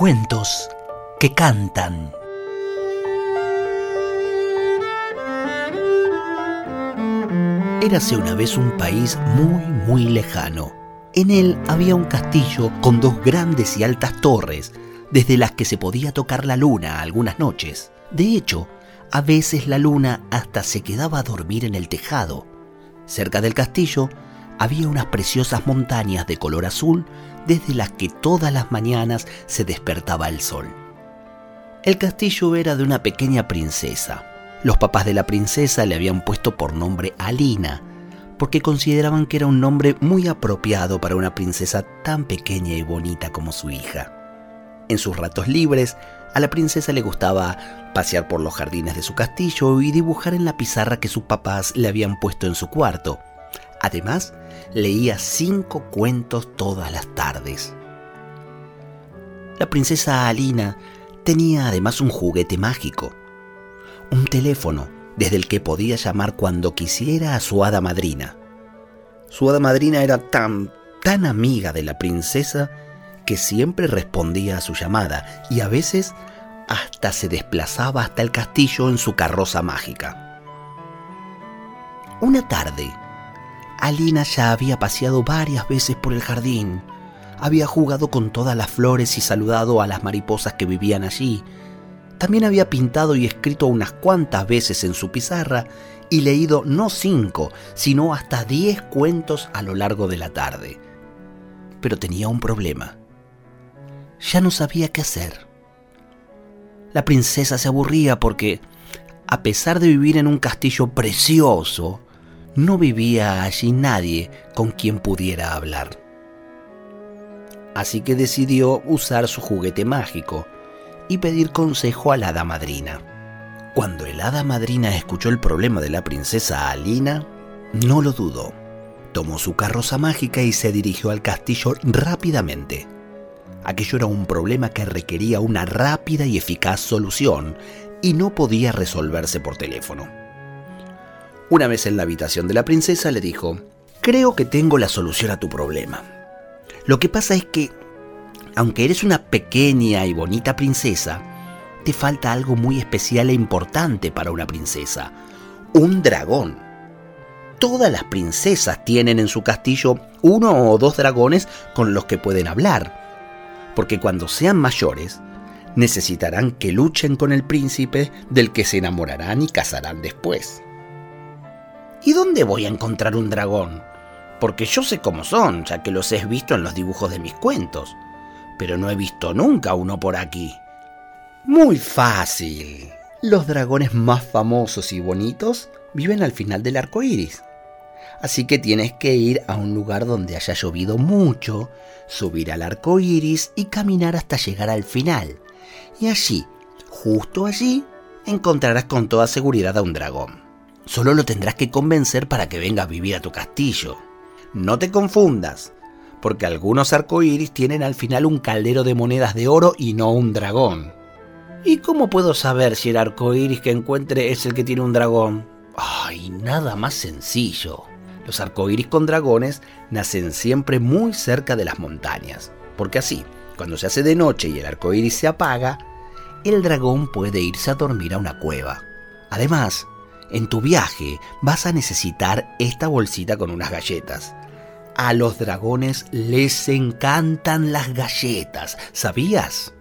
Cuentos que cantan. Érase una vez un país muy, muy lejano. En él había un castillo con dos grandes y altas torres, desde las que se podía tocar la luna algunas noches. De hecho, a veces la luna hasta se quedaba a dormir en el tejado. Cerca del castillo había unas preciosas montañas de color azul desde las que todas las mañanas se despertaba el sol. El castillo era de una pequeña princesa. Los papás de la princesa le habían puesto por nombre Alina, porque consideraban que era un nombre muy apropiado para una princesa tan pequeña y bonita como su hija. En sus ratos libres, a la princesa le gustaba pasear por los jardines de su castillo y dibujar en la pizarra que sus papás le habían puesto en su cuarto. Además, leía cinco cuentos todas las tardes. La princesa Alina tenía además un juguete mágico, un teléfono desde el que podía llamar cuando quisiera a su hada madrina. Su hada madrina era tan, tan amiga de la princesa que siempre respondía a su llamada y a veces hasta se desplazaba hasta el castillo en su carroza mágica. Una tarde, Alina ya había paseado varias veces por el jardín, había jugado con todas las flores y saludado a las mariposas que vivían allí. También había pintado y escrito unas cuantas veces en su pizarra y leído no cinco, sino hasta diez cuentos a lo largo de la tarde. Pero tenía un problema. Ya no sabía qué hacer. La princesa se aburría porque, a pesar de vivir en un castillo precioso, no vivía allí nadie con quien pudiera hablar. Así que decidió usar su juguete mágico y pedir consejo a la hada madrina. Cuando el hada madrina escuchó el problema de la princesa Alina, no lo dudó. Tomó su carroza mágica y se dirigió al castillo rápidamente. Aquello era un problema que requería una rápida y eficaz solución y no podía resolverse por teléfono. Una vez en la habitación de la princesa le dijo, creo que tengo la solución a tu problema. Lo que pasa es que, aunque eres una pequeña y bonita princesa, te falta algo muy especial e importante para una princesa, un dragón. Todas las princesas tienen en su castillo uno o dos dragones con los que pueden hablar, porque cuando sean mayores, necesitarán que luchen con el príncipe del que se enamorarán y casarán después. ¿Y dónde voy a encontrar un dragón? Porque yo sé cómo son, ya que los he visto en los dibujos de mis cuentos. Pero no he visto nunca uno por aquí. Muy fácil. Los dragones más famosos y bonitos viven al final del arco iris. Así que tienes que ir a un lugar donde haya llovido mucho, subir al arco iris y caminar hasta llegar al final. Y allí, justo allí, encontrarás con toda seguridad a un dragón. Solo lo tendrás que convencer para que venga a vivir a tu castillo. No te confundas, porque algunos arcoíris tienen al final un caldero de monedas de oro y no un dragón. ¿Y cómo puedo saber si el arcoíris que encuentre es el que tiene un dragón? Ay, nada más sencillo. Los arcoíris con dragones nacen siempre muy cerca de las montañas, porque así, cuando se hace de noche y el arcoíris se apaga, el dragón puede irse a dormir a una cueva. Además, en tu viaje vas a necesitar esta bolsita con unas galletas. A los dragones les encantan las galletas, ¿sabías?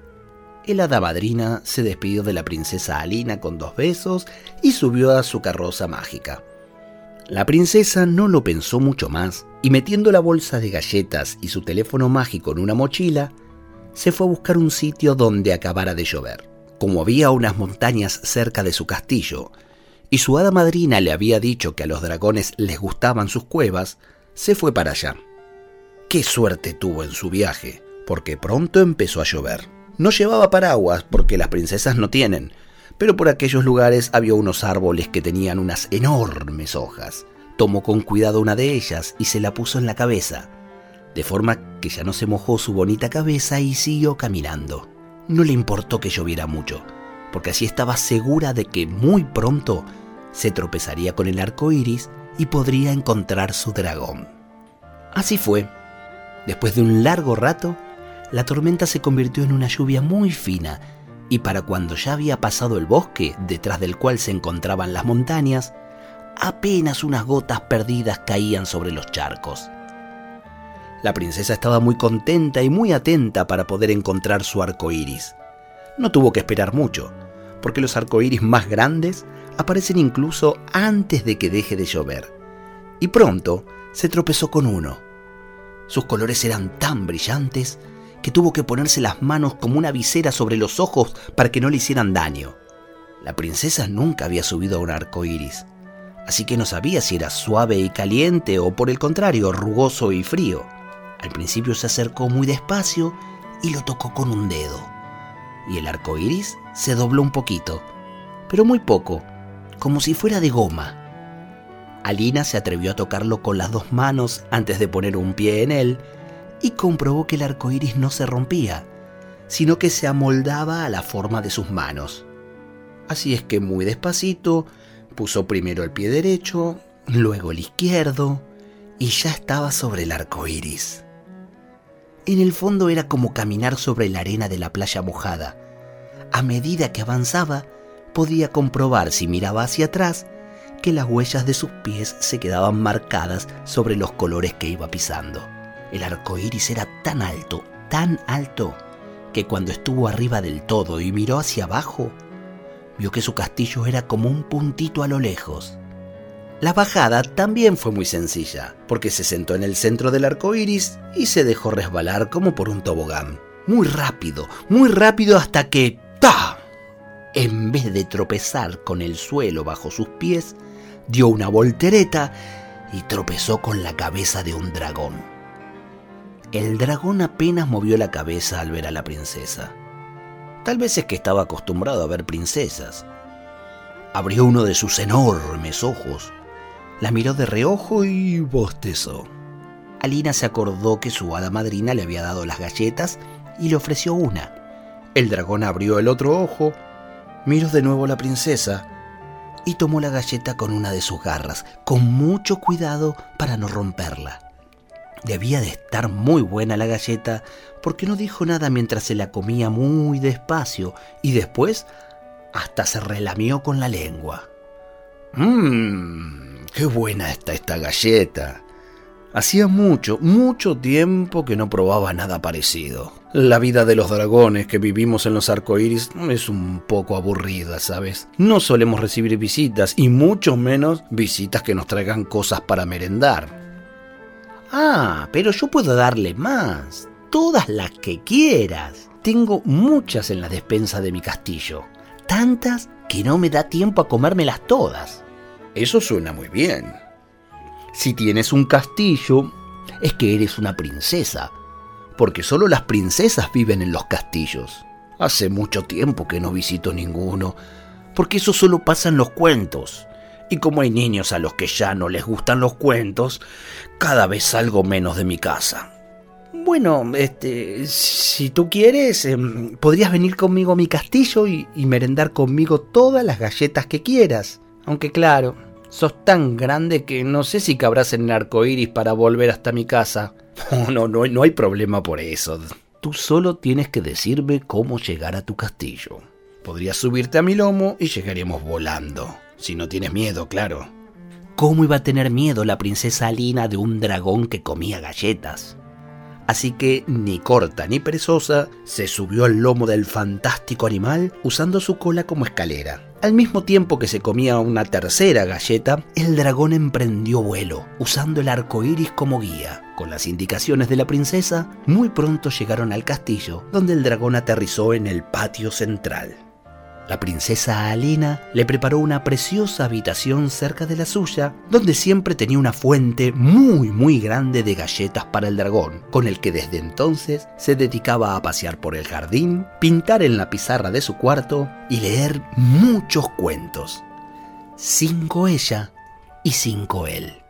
El hada madrina se despidió de la princesa Alina con dos besos y subió a su carroza mágica. La princesa no lo pensó mucho más y metiendo la bolsa de galletas y su teléfono mágico en una mochila, se fue a buscar un sitio donde acabara de llover. Como había unas montañas cerca de su castillo, y su hada madrina le había dicho que a los dragones les gustaban sus cuevas, se fue para allá. Qué suerte tuvo en su viaje, porque pronto empezó a llover. No llevaba paraguas porque las princesas no tienen, pero por aquellos lugares había unos árboles que tenían unas enormes hojas. Tomó con cuidado una de ellas y se la puso en la cabeza, de forma que ya no se mojó su bonita cabeza y siguió caminando. No le importó que lloviera mucho, porque así estaba segura de que muy pronto se tropezaría con el arco iris y podría encontrar su dragón. Así fue. Después de un largo rato, la tormenta se convirtió en una lluvia muy fina y para cuando ya había pasado el bosque, detrás del cual se encontraban las montañas, apenas unas gotas perdidas caían sobre los charcos. La princesa estaba muy contenta y muy atenta para poder encontrar su arco iris. No tuvo que esperar mucho, porque los arcoíris más grandes aparecen incluso antes de que deje de llover. Y pronto se tropezó con uno. Sus colores eran tan brillantes que tuvo que ponerse las manos como una visera sobre los ojos para que no le hicieran daño. La princesa nunca había subido a un arco iris, así que no sabía si era suave y caliente o por el contrario rugoso y frío. Al principio se acercó muy despacio y lo tocó con un dedo. Y el arco iris se dobló un poquito, pero muy poco, como si fuera de goma. Alina se atrevió a tocarlo con las dos manos antes de poner un pie en él y comprobó que el arco iris no se rompía, sino que se amoldaba a la forma de sus manos. Así es que muy despacito puso primero el pie derecho, luego el izquierdo, y ya estaba sobre el arco iris. En el fondo era como caminar sobre la arena de la playa mojada. A medida que avanzaba, podía comprobar si miraba hacia atrás que las huellas de sus pies se quedaban marcadas sobre los colores que iba pisando. El arco iris era tan alto, tan alto, que cuando estuvo arriba del todo y miró hacia abajo, vio que su castillo era como un puntito a lo lejos. La bajada también fue muy sencilla, porque se sentó en el centro del arco iris y se dejó resbalar como por un tobogán. Muy rápido, muy rápido hasta que. ¡Ta! En vez de tropezar con el suelo bajo sus pies, dio una voltereta y tropezó con la cabeza de un dragón. El dragón apenas movió la cabeza al ver a la princesa. Tal vez es que estaba acostumbrado a ver princesas. Abrió uno de sus enormes ojos, la miró de reojo y bostezó. Alina se acordó que su hada madrina le había dado las galletas y le ofreció una. El dragón abrió el otro ojo, miró de nuevo a la princesa y tomó la galleta con una de sus garras, con mucho cuidado para no romperla. Debía de estar muy buena la galleta porque no dijo nada mientras se la comía muy despacio y después hasta se relamió con la lengua. Mmm, qué buena está esta galleta. Hacía mucho, mucho tiempo que no probaba nada parecido. La vida de los dragones que vivimos en los arcoíris es un poco aburrida, ¿sabes? No solemos recibir visitas y mucho menos visitas que nos traigan cosas para merendar. Ah, pero yo puedo darle más. Todas las que quieras. Tengo muchas en la despensa de mi castillo. Tantas que no me da tiempo a comérmelas todas. Eso suena muy bien. Si tienes un castillo, es que eres una princesa, porque solo las princesas viven en los castillos. Hace mucho tiempo que no visito ninguno, porque eso solo pasa en los cuentos. Y como hay niños a los que ya no les gustan los cuentos, cada vez salgo menos de mi casa. Bueno, este, si tú quieres, em, podrías venir conmigo a mi castillo y, y merendar conmigo todas las galletas que quieras. Aunque claro, sos tan grande que no sé si cabrás en el arco iris para volver hasta mi casa. No, no, no hay problema por eso. Tú solo tienes que decirme cómo llegar a tu castillo. Podrías subirte a mi lomo y llegaríamos volando. Si no tienes miedo, claro. ¿Cómo iba a tener miedo la princesa Alina de un dragón que comía galletas? Así que, ni corta ni perezosa, se subió al lomo del fantástico animal usando su cola como escalera. Al mismo tiempo que se comía una tercera galleta, el dragón emprendió vuelo, usando el arco iris como guía. Con las indicaciones de la princesa, muy pronto llegaron al castillo, donde el dragón aterrizó en el patio central. La princesa Alina le preparó una preciosa habitación cerca de la suya, donde siempre tenía una fuente muy muy grande de galletas para el dragón, con el que desde entonces se dedicaba a pasear por el jardín, pintar en la pizarra de su cuarto y leer muchos cuentos. Cinco ella y cinco él.